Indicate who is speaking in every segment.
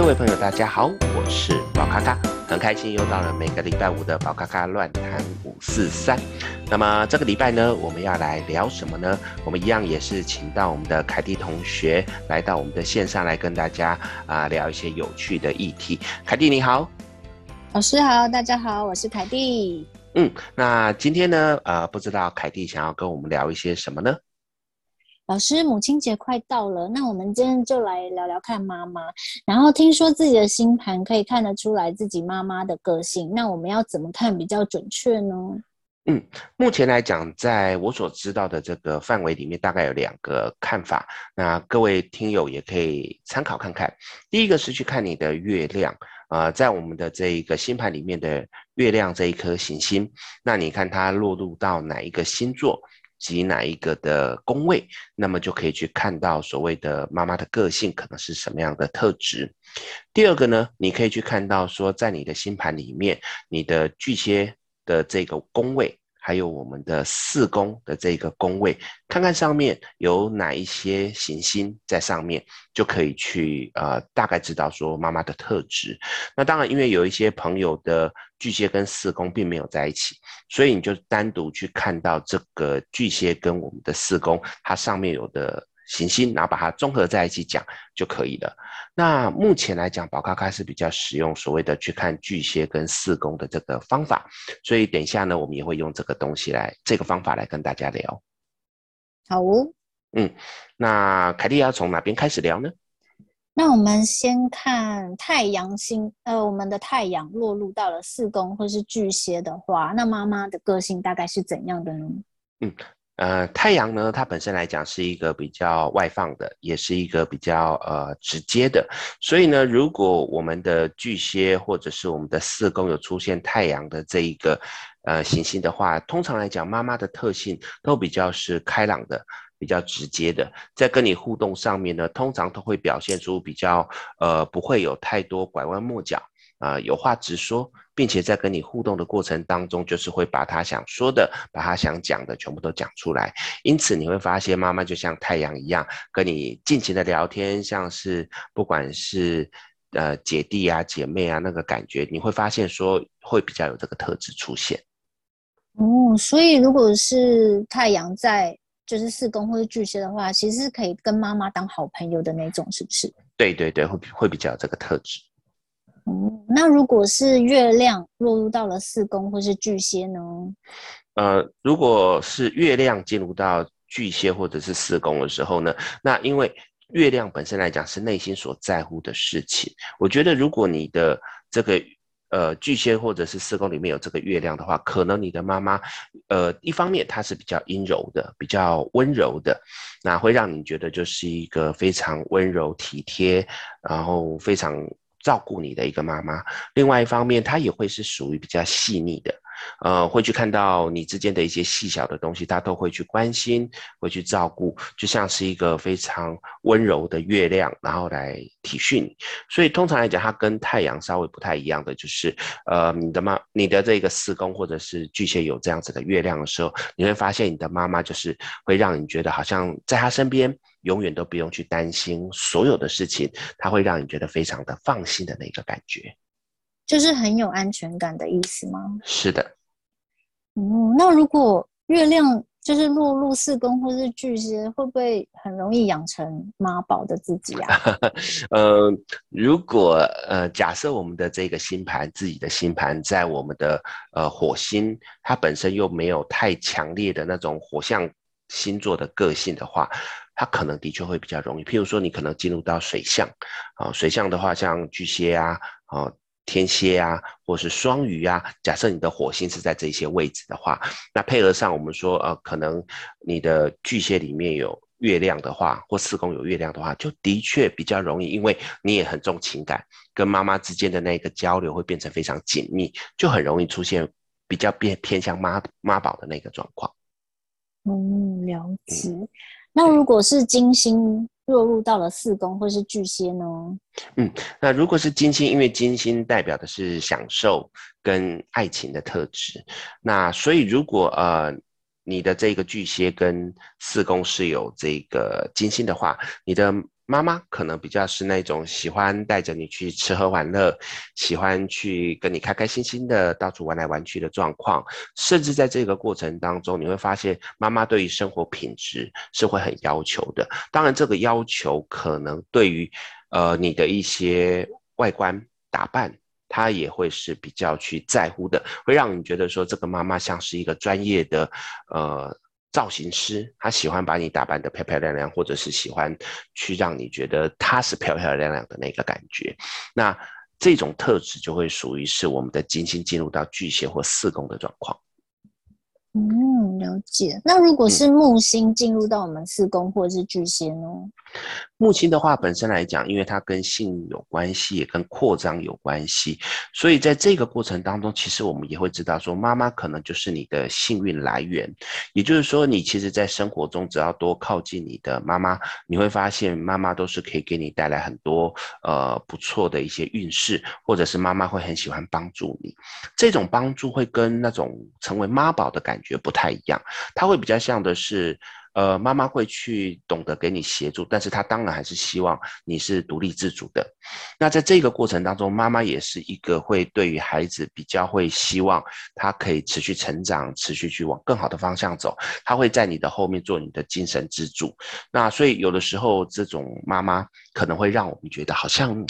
Speaker 1: 各位朋友，大家好，我是宝咖咖，很开心又到了每个礼拜五的宝咖咖乱谈五四三。那么这个礼拜呢，我们要来聊什么呢？我们一样也是请到我们的凯蒂同学来到我们的线上来跟大家啊、呃、聊一些有趣的议题。凯蒂你好，
Speaker 2: 老师好，大家好，我是凯蒂。
Speaker 1: 嗯，那今天呢，呃，不知道凯蒂想要跟我们聊一些什么呢？
Speaker 2: 老师，母亲节快到了，那我们今天就来聊聊看妈妈。然后听说自己的星盘可以看得出来自己妈妈的个性，那我们要怎么看比较准确呢？
Speaker 1: 嗯，目前来讲，在我所知道的这个范围里面，大概有两个看法。那各位听友也可以参考看看。第一个是去看你的月亮，呃，在我们的这一个星盘里面的月亮这一颗行星，那你看它落入到哪一个星座？及哪一个的宫位，那么就可以去看到所谓的妈妈的个性可能是什么样的特质。第二个呢，你可以去看到说，在你的星盘里面，你的巨蟹的这个宫位。还有我们的四宫的这个宫位，看看上面有哪一些行星在上面，就可以去呃大概知道说妈妈的特质。那当然，因为有一些朋友的巨蟹跟四宫并没有在一起，所以你就单独去看到这个巨蟹跟我们的四宫，它上面有的。行星，然后把它综合在一起讲就可以了。那目前来讲，宝咖咖是比较使用所谓的去看巨蟹跟四宫的这个方法，所以等一下呢，我们也会用这个东西来这个方法来跟大家聊。
Speaker 2: 好哦，
Speaker 1: 嗯，那凯蒂要从哪边开始聊呢？
Speaker 2: 那我们先看太阳星，呃，我们的太阳落入到了四宫或是巨蟹的话，那妈妈的个性大概是怎样的呢？嗯。
Speaker 1: 呃，太阳呢，它本身来讲是一个比较外放的，也是一个比较呃直接的。所以呢，如果我们的巨蟹或者是我们的四宫有出现太阳的这一个呃行星的话，通常来讲，妈妈的特性都比较是开朗的，比较直接的，在跟你互动上面呢，通常都会表现出比较呃不会有太多拐弯抹角啊，呃，有话直说。并且在跟你互动的过程当中，就是会把他想说的、把他想讲的全部都讲出来。因此你会发现，妈妈就像太阳一样，跟你尽情的聊天，像是不管是呃姐弟啊、姐妹啊那个感觉，你会发现说会比较有这个特质出现。
Speaker 2: 哦，所以如果是太阳在就是四宫或者巨蟹的话，其实是可以跟妈妈当好朋友的那种，是不是？
Speaker 1: 对对对，会会比较有这个特质。
Speaker 2: 嗯，那如果是月亮落入到了四宫或是巨蟹呢？
Speaker 1: 呃，如果是月亮进入到巨蟹或者是四宫的时候呢，那因为月亮本身来讲是内心所在乎的事情，我觉得如果你的这个呃巨蟹或者是四宫里面有这个月亮的话，可能你的妈妈呃一方面她是比较阴柔的，比较温柔的，那会让你觉得就是一个非常温柔体贴，然后非常。照顾你的一个妈妈，另外一方面，她也会是属于比较细腻的，呃，会去看到你之间的一些细小的东西，他都会去关心，会去照顾，就像是一个非常温柔的月亮，然后来体恤你。所以通常来讲，它跟太阳稍微不太一样的，就是呃，你的妈，你的这个四宫或者是巨蟹有这样子的月亮的时候，你会发现你的妈妈就是会让你觉得好像在她身边。永远都不用去担心所有的事情，它会让你觉得非常的放心的那个感觉，
Speaker 2: 就是很有安全感的意思吗？
Speaker 1: 是的。
Speaker 2: 嗯，那如果月亮就是落入四宫或是巨蟹，会不会很容易养成妈宝的自己啊？
Speaker 1: 呃，如果呃假设我们的这个星盘，自己的星盘在我们的呃火星，它本身又没有太强烈的那种火象星座的个性的话。它可能的确会比较容易，譬如说你可能进入到水象，啊，水象的话像巨蟹啊，啊，天蝎啊，或是双鱼啊，假设你的火星是在这些位置的话，那配合上我们说，呃，可能你的巨蟹里面有月亮的话，或四宫有月亮的话，就的确比较容易，因为你也很重情感，跟妈妈之间的那个交流会变成非常紧密，就很容易出现比较偏偏向妈妈宝的那个状况。
Speaker 2: 嗯，了解。嗯那如果是金星落入到了四宫或是巨蟹呢？
Speaker 1: 嗯，那如果是金星，因为金星代表的是享受跟爱情的特质，那所以如果呃你的这个巨蟹跟四宫是有这个金星的话，你的妈妈可能比较是那种喜欢带着你去吃喝玩乐，喜欢去跟你开开心心的到处玩来玩去的状况，甚至在这个过程当中，你会发现妈妈对于生活品质是会很要求的。当然，这个要求可能对于呃你的一些外观打扮，她也会是比较去在乎的，会让你觉得说这个妈妈像是一个专业的呃。造型师，他喜欢把你打扮得漂漂亮亮，或者是喜欢去让你觉得他是漂漂亮亮的那个感觉。那这种特质就会属于是我们的金星进入到巨蟹或四宫的状况。
Speaker 2: 嗯，了解。那如果是木星进入到我们四宫或者是巨蟹呢？
Speaker 1: 木星的话，本身来讲，因为它跟性有关系，也跟扩张有关系，所以在这个过程当中，其实我们也会知道说，妈妈可能就是你的幸运来源。也就是说，你其实，在生活中只要多靠近你的妈妈，你会发现妈妈都是可以给你带来很多呃不错的一些运势，或者是妈妈会很喜欢帮助你。这种帮助会跟那种成为妈宝的感觉不太一样，它会比较像的是。呃，妈妈会去懂得给你协助，但是她当然还是希望你是独立自主的。那在这个过程当中，妈妈也是一个会对于孩子比较会希望他可以持续成长，持续去往更好的方向走。他会在你的后面做你的精神支柱。那所以有的时候，这种妈妈可能会让我们觉得好像，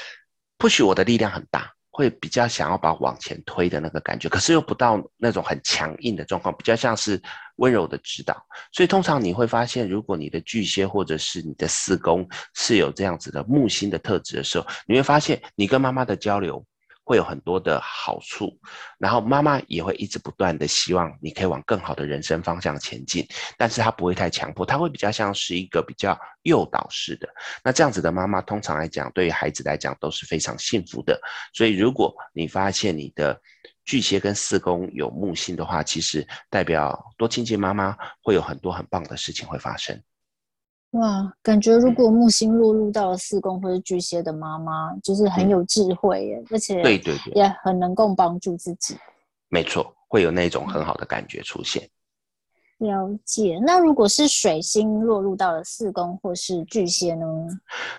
Speaker 1: 或许我的力量很大。会比较想要把往前推的那个感觉，可是又不到那种很强硬的状况，比较像是温柔的指导。所以通常你会发现，如果你的巨蟹或者是你的四宫是有这样子的木星的特质的时候，你会发现你跟妈妈的交流。会有很多的好处，然后妈妈也会一直不断的希望你可以往更好的人生方向前进，但是她不会太强迫，她会比较像是一个比较诱导式的。那这样子的妈妈，通常来讲，对于孩子来讲都是非常幸福的。所以，如果你发现你的巨蟹跟四宫有木星的话，其实代表多亲近妈妈，会有很多很棒的事情会发生。
Speaker 2: 哇，感觉如果木星落入到了四宫或者巨蟹的妈妈，就是很有智慧耶，嗯、而且对对对，也很能够帮助自己。
Speaker 1: 没错，会有那种很好的感觉出现。
Speaker 2: 了解。那如果是水星落入到了四宫或是巨蟹呢？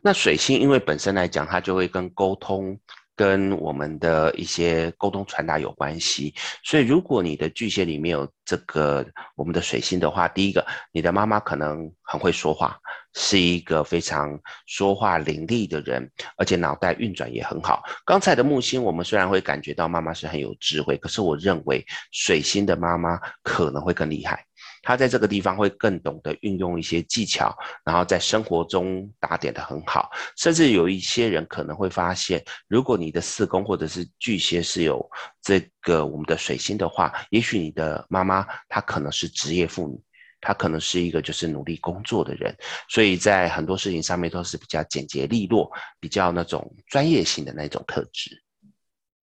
Speaker 1: 那水星因为本身来讲，它就会跟沟通。跟我们的一些沟通传达有关系，所以如果你的巨蟹里面有这个我们的水星的话，第一个，你的妈妈可能很会说话，是一个非常说话伶俐的人，而且脑袋运转也很好。刚才的木星，我们虽然会感觉到妈妈是很有智慧，可是我认为水星的妈妈可能会更厉害。他在这个地方会更懂得运用一些技巧，然后在生活中打点的很好。甚至有一些人可能会发现，如果你的四宫或者是巨蟹是有这个我们的水星的话，也许你的妈妈她可能是职业妇女，她可能是一个就是努力工作的人，所以在很多事情上面都是比较简洁利落，比较那种专业性的那种特质。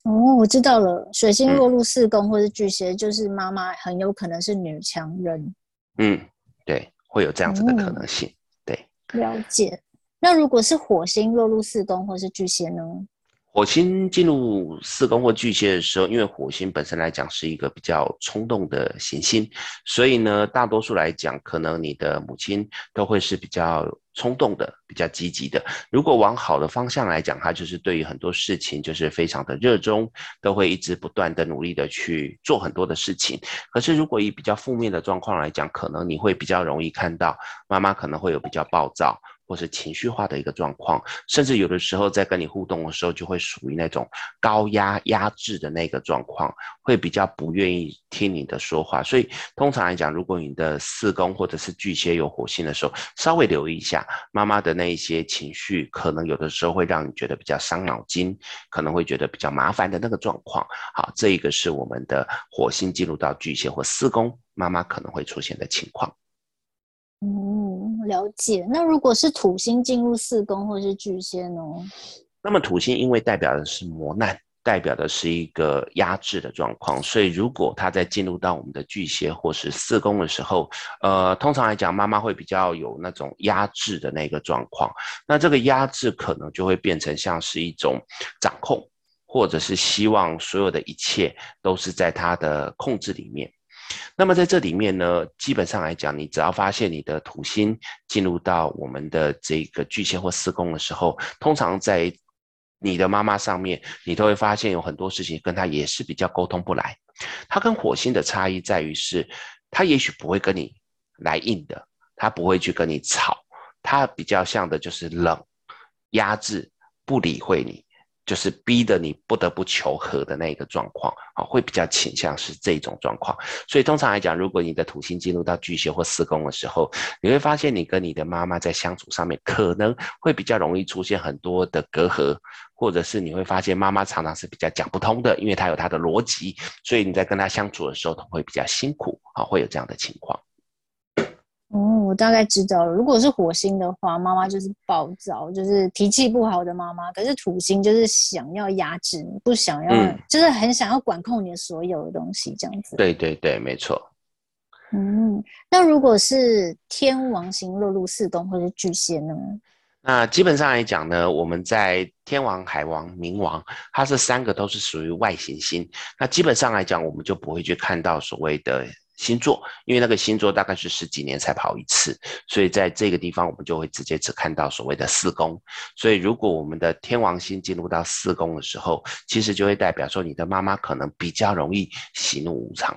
Speaker 2: 哦，我知道了。水星落入四宫或是巨蟹，嗯、就是妈妈很有可能是女强人。
Speaker 1: 嗯，对，会有这样子的可能性。嗯、对，
Speaker 2: 了解。那如果是火星落入四宫或是巨蟹呢？
Speaker 1: 火星进入四宫或巨蟹的时候，因为火星本身来讲是一个比较冲动的行星，所以呢，大多数来讲，可能你的母亲都会是比较冲动的、比较积极的。如果往好的方向来讲，他就是对于很多事情就是非常的热衷，都会一直不断的努力的去做很多的事情。可是如果以比较负面的状况来讲，可能你会比较容易看到妈妈可能会有比较暴躁。或是情绪化的一个状况，甚至有的时候在跟你互动的时候，就会属于那种高压压制的那个状况，会比较不愿意听你的说话。所以通常来讲，如果你的四宫或者是巨蟹有火星的时候，稍微留意一下妈妈的那一些情绪，可能有的时候会让你觉得比较伤脑筋，可能会觉得比较麻烦的那个状况。好，这一个是我们的火星进入到巨蟹或四宫，妈妈可能会出现的情况。
Speaker 2: 嗯，了解。那如果是土星进入四宫或是巨蟹呢？
Speaker 1: 那么土星因为代表的是磨难，代表的是一个压制的状况，所以如果它在进入到我们的巨蟹或是四宫的时候，呃，通常来讲，妈妈会比较有那种压制的那个状况。那这个压制可能就会变成像是一种掌控，或者是希望所有的一切都是在他的控制里面。那么在这里面呢，基本上来讲，你只要发现你的土星进入到我们的这个巨蟹或四宫的时候，通常在你的妈妈上面，你都会发现有很多事情跟她也是比较沟通不来。她跟火星的差异在于是，她也许不会跟你来硬的，她不会去跟你吵，她比较像的就是冷、压制、不理会你。就是逼得你不得不求和的那个状况，啊，会比较倾向是这种状况。所以通常来讲，如果你的土星进入到巨蟹或四宫的时候，你会发现你跟你的妈妈在相处上面可能会比较容易出现很多的隔阂，或者是你会发现妈妈常常是比较讲不通的，因为她有她的逻辑，所以你在跟她相处的时候，会比较辛苦，啊，会有这样的情况。
Speaker 2: 哦，我大概知道了。如果是火星的话，妈妈就是暴躁，就是脾气不好的妈妈。可是土星就是想要压制你，不想要，嗯、就是很想要管控你的所有的东西，这样子。
Speaker 1: 对对对，没错。
Speaker 2: 嗯，那如果是天王星落入四宫或者巨蟹呢？
Speaker 1: 那基本上来讲呢，我们在天王、海王、冥王，它这三个都是属于外行星。那基本上来讲，我们就不会去看到所谓的。星座，因为那个星座大概是十几年才跑一次，所以在这个地方我们就会直接只看到所谓的四宫。所以如果我们的天王星进入到四宫的时候，其实就会代表说你的妈妈可能比较容易喜怒无常，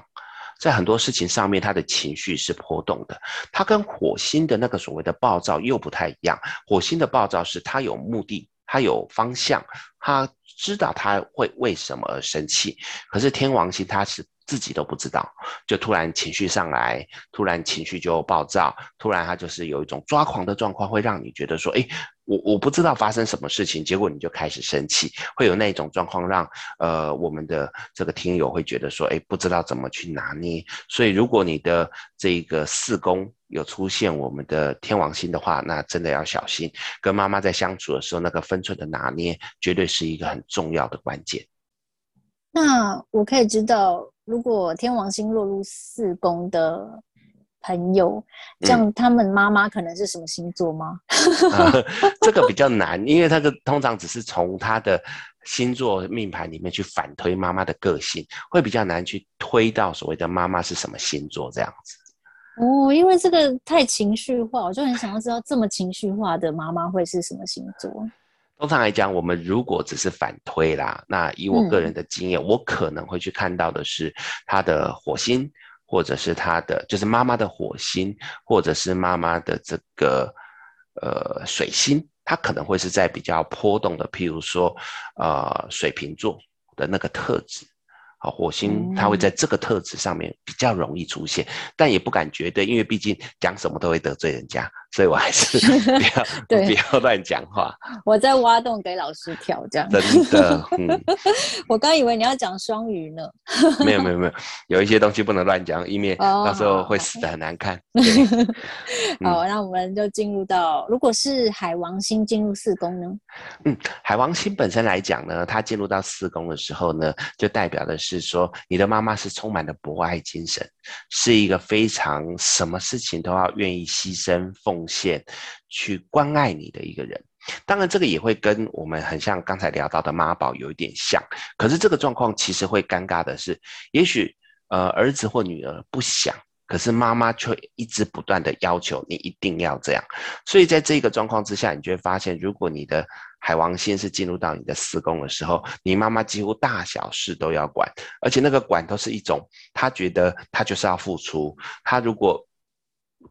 Speaker 1: 在很多事情上面她的情绪是波动的。她跟火星的那个所谓的暴躁又不太一样，火星的暴躁是她有目的，她有方向，她知道她会为什么而生气，可是天王星它是。自己都不知道，就突然情绪上来，突然情绪就暴躁，突然他就是有一种抓狂的状况，会让你觉得说，诶，我我不知道发生什么事情，结果你就开始生气，会有那种状况让呃我们的这个听友会觉得说，诶，不知道怎么去拿捏。所以如果你的这个四宫有出现我们的天王星的话，那真的要小心，跟妈妈在相处的时候，那个分寸的拿捏，绝对是一个很重要的关键。
Speaker 2: 那我可以知道。如果天王星落入四宫的朋友，这样他们妈妈可能是什么星座
Speaker 1: 吗？这个比较难，因为他的通常只是从他的星座命盘里面去反推妈妈的个性，会比较难去推到所谓的妈妈是什么星座这样子。
Speaker 2: 哦，因为这个太情绪化，我就很想要知道这么情绪化的妈妈会是什么星座。
Speaker 1: 通常来讲，我们如果只是反推啦，那以我个人的经验，嗯、我可能会去看到的是他的火星，或者是他的就是妈妈的火星，或者是妈妈的这个呃水星，他可能会是在比较波动的，譬如说呃水瓶座的那个特质。好，火星它会在这个特质上面比较容易出现，嗯、但也不敢绝对，因为毕竟讲什么都会得罪人家，所以我还是不要对不要乱讲话。
Speaker 2: 我在挖洞给老师跳，这样
Speaker 1: 真的。嗯、
Speaker 2: 我刚以为你要讲双鱼呢。
Speaker 1: 没有没有 没有，有一些东西不能乱讲，以免到时候会死的很难看。
Speaker 2: 哦、好，那我们就进入到，如果是海王星进入四宫呢？
Speaker 1: 嗯，海王星本身来讲呢，它进入到四宫的时候呢，就代表的是。是说你的妈妈是充满了博爱精神，是一个非常什么事情都要愿意牺牲奉贡献去关爱你的一个人。当然，这个也会跟我们很像刚才聊到的妈宝有一点像。可是这个状况其实会尴尬的是，也许呃儿子或女儿不想，可是妈妈却一直不断的要求你一定要这样。所以在这个状况之下，你就会发现，如果你的海王星是进入到你的四宫的时候，你妈妈几乎大小事都要管，而且那个管都是一种，她觉得她就是要付出，她如果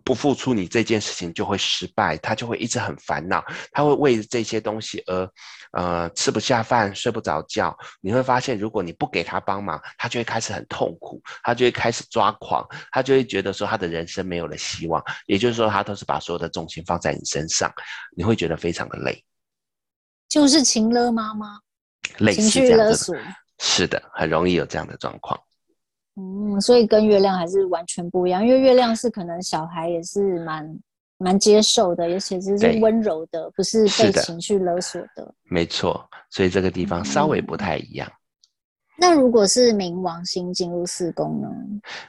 Speaker 1: 不付出，你这件事情就会失败，他就会一直很烦恼，他会为这些东西而，呃，吃不下饭，睡不着觉。你会发现，如果你不给他帮忙，他就会开始很痛苦，他就会开始抓狂，他就会觉得说他的人生没有了希望。也就是说，他都是把所有的重心放在你身上，你会觉得非常的累。
Speaker 2: 就是情勒妈妈，
Speaker 1: 类似
Speaker 2: 情绪勒索，
Speaker 1: 是的，很容易有这样的状况。
Speaker 2: 嗯，所以跟月亮还是完全不一样，因为月亮是可能小孩也是蛮蛮接受的，而且是温柔的，不是被情绪勒索的。的
Speaker 1: 没错，所以这个地方稍微不太一样。嗯、
Speaker 2: 那如果是冥王星进入四宫呢？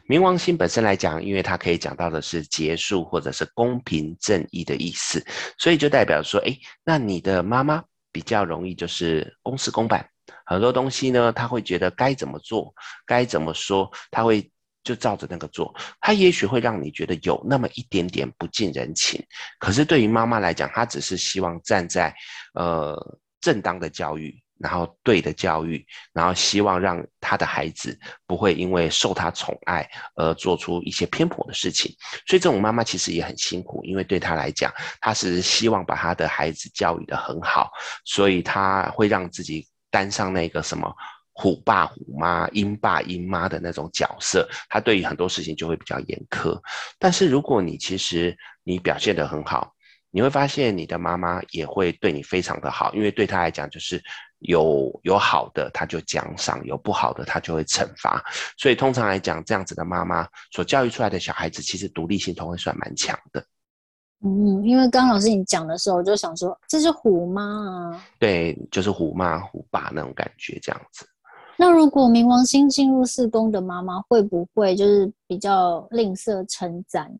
Speaker 1: 冥王星本身来讲，因为它可以讲到的是结束或者是公平正义的意思，所以就代表说，哎，那你的妈妈。比较容易就是公事公办，很多东西呢，他会觉得该怎么做，该怎么说，他会就照着那个做，他也许会让你觉得有那么一点点不近人情。可是对于妈妈来讲，她只是希望站在呃正当的教育，然后对的教育，然后希望让他的孩子不会因为受他宠爱而做出一些偏颇的事情。所以这种妈妈其实也很辛苦，因为对她来讲，她是希望把她的孩子教育得很好，所以她会让自己担上那个什么。虎爸虎妈、鹰爸鹰妈的那种角色，他对于很多事情就会比较严苛。但是如果你其实你表现得很好，你会发现你的妈妈也会对你非常的好，因为对他来讲就是有有好的他就奖赏，有不好的他就会惩罚。所以通常来讲，这样子的妈妈所教育出来的小孩子，其实独立性都会算蛮强的。
Speaker 2: 嗯，因为刚刚老师你讲的时候，我就想说这是虎妈啊，
Speaker 1: 对，就是虎妈虎爸那种感觉，这样子。
Speaker 2: 那如果冥王星进入四宫的妈妈，会不会就是比较吝啬称赞？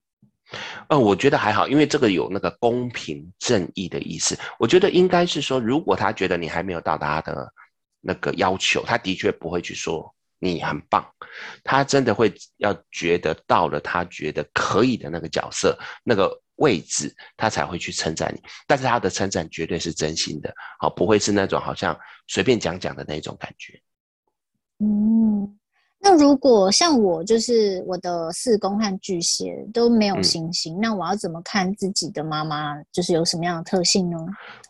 Speaker 1: 呃，我觉得还好，因为这个有那个公平正义的意思。我觉得应该是说，如果他觉得你还没有到达他的那个要求，他的确不会去说你很棒，他真的会要觉得到了他觉得可以的那个角色、那个位置，他才会去称赞你。但是他的称赞绝对是真心的，好，不会是那种好像随便讲讲的那种感觉。
Speaker 2: 嗯，那如果像我，就是我的四宫和巨蟹都没有行星，嗯，那我要怎么看自己的妈妈，就是有什么样的特性呢？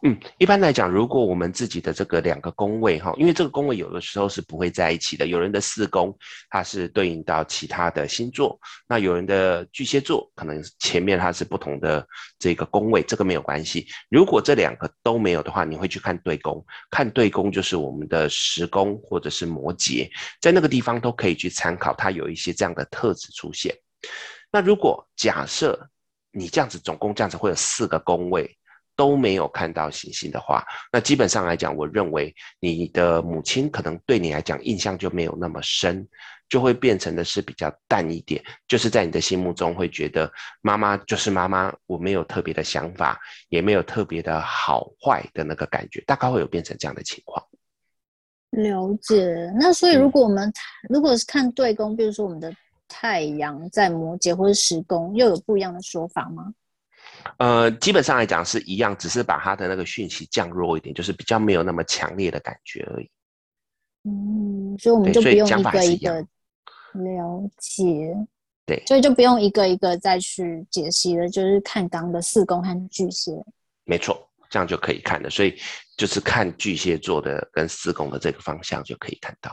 Speaker 1: 嗯，一般来讲，如果我们自己的这个两个宫位哈，因为这个宫位有的时候是不会在一起的，有人的四宫它是对应到其他的星座，那有人的巨蟹座可能前面它是不同的这个宫位，这个没有关系。如果这两个都没有的话，你会去看对宫，看对宫就是我们的十宫或者是摩羯，在那个地方都可以去参考，它有一些这样的特质出现。那如果假设你这样子总共这样子会有四个宫位。都没有看到行星的话，那基本上来讲，我认为你的母亲可能对你来讲印象就没有那么深，就会变成的是比较淡一点，就是在你的心目中会觉得妈妈就是妈妈，我没有特别的想法，也没有特别的好坏的那个感觉，大概会有变成这样的情况。
Speaker 2: 了解。那所以如果我们、嗯、如果是看对宫，比如说我们的太阳在摩羯或者十宫，又有不一样的说法吗？
Speaker 1: 呃，基本上来讲是一样，只是把它的那个讯息降弱一点，就是比较没有那么强烈的感觉而已。
Speaker 2: 嗯，所以我们就不用一个一个了解。
Speaker 1: 对，
Speaker 2: 所以就不用一个一个再去解析了，就是看刚的四宫和巨蟹。
Speaker 1: 没错，这样就可以看了。所以就是看巨蟹座的跟四宫的这个方向就可以看到。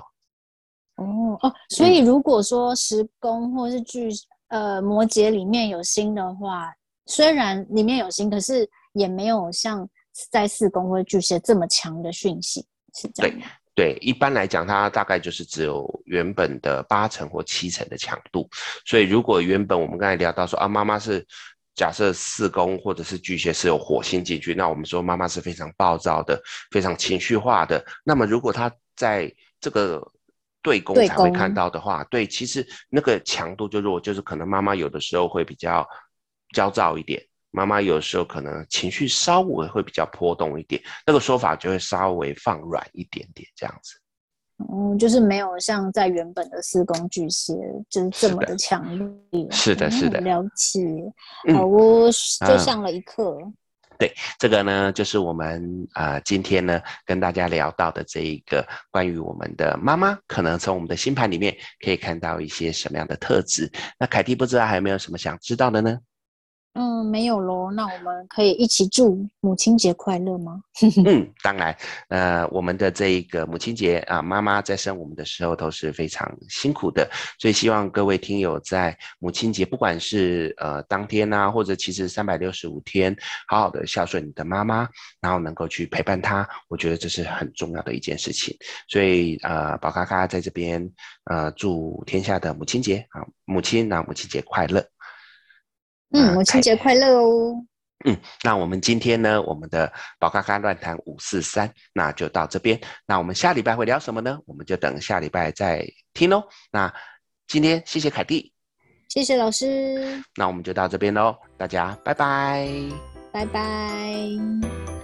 Speaker 2: 哦哦，所以如果说十宫或是巨呃摩羯里面有星的话。虽然里面有星，可是也没有像在四宫或巨蟹这么强的讯息，是这样吗？
Speaker 1: 对对，一般来讲，它大概就是只有原本的八成或七成的强度。所以，如果原本我们刚才聊到说啊，妈妈是假设四宫或者是巨蟹是有火星进去，那我们说妈妈是非常暴躁的、非常情绪化的。那么，如果她在这个对宫才会看到的话，对，其实那个强度就弱，就是可能妈妈有的时候会比较。焦躁一点，妈妈有时候可能情绪稍微会比较波动一点，那个说法就会稍微放软一点点这样子。
Speaker 2: 嗯，就是没有像在原本的四宫巨蟹就是这么的强烈。
Speaker 1: 是的，是的，
Speaker 2: 了解。好，我就上了一课。
Speaker 1: 嗯，对，这个呢，就是我们啊，呃，今天呢跟大家聊到的这一个关于我们的妈妈，可能从我们的星盘里面可以看到一些什么样的特质。那凯蒂不知道还有没有什么想知道的呢？
Speaker 2: 嗯，没有喽。那我们可以一起祝母亲节快乐吗？
Speaker 1: 嗯，当然。呃，我们的这一个母亲节啊，妈妈在生我们的时候都是非常辛苦的，所以希望各位听友在母亲节，不管是呃当天啊，或者其实三百六十五天，好好的孝顺你的妈妈，然后能够去陪伴她，我觉得这是很重要的一件事情。所以呃，宝咖咖在这边呃祝天下的母亲节啊，母亲啊，母亲节快乐。
Speaker 2: 嗯，母亲节快乐哦！
Speaker 1: 嗯，那我们今天呢，我们的宝咖咖乱谈五四三，那就到这边。那我们下礼拜会聊什么呢？我们就等下礼拜再听喽。那今天谢谢凯蒂，
Speaker 2: 谢谢老师。
Speaker 1: 那我们就到这边喽，大家拜拜，
Speaker 2: 拜拜。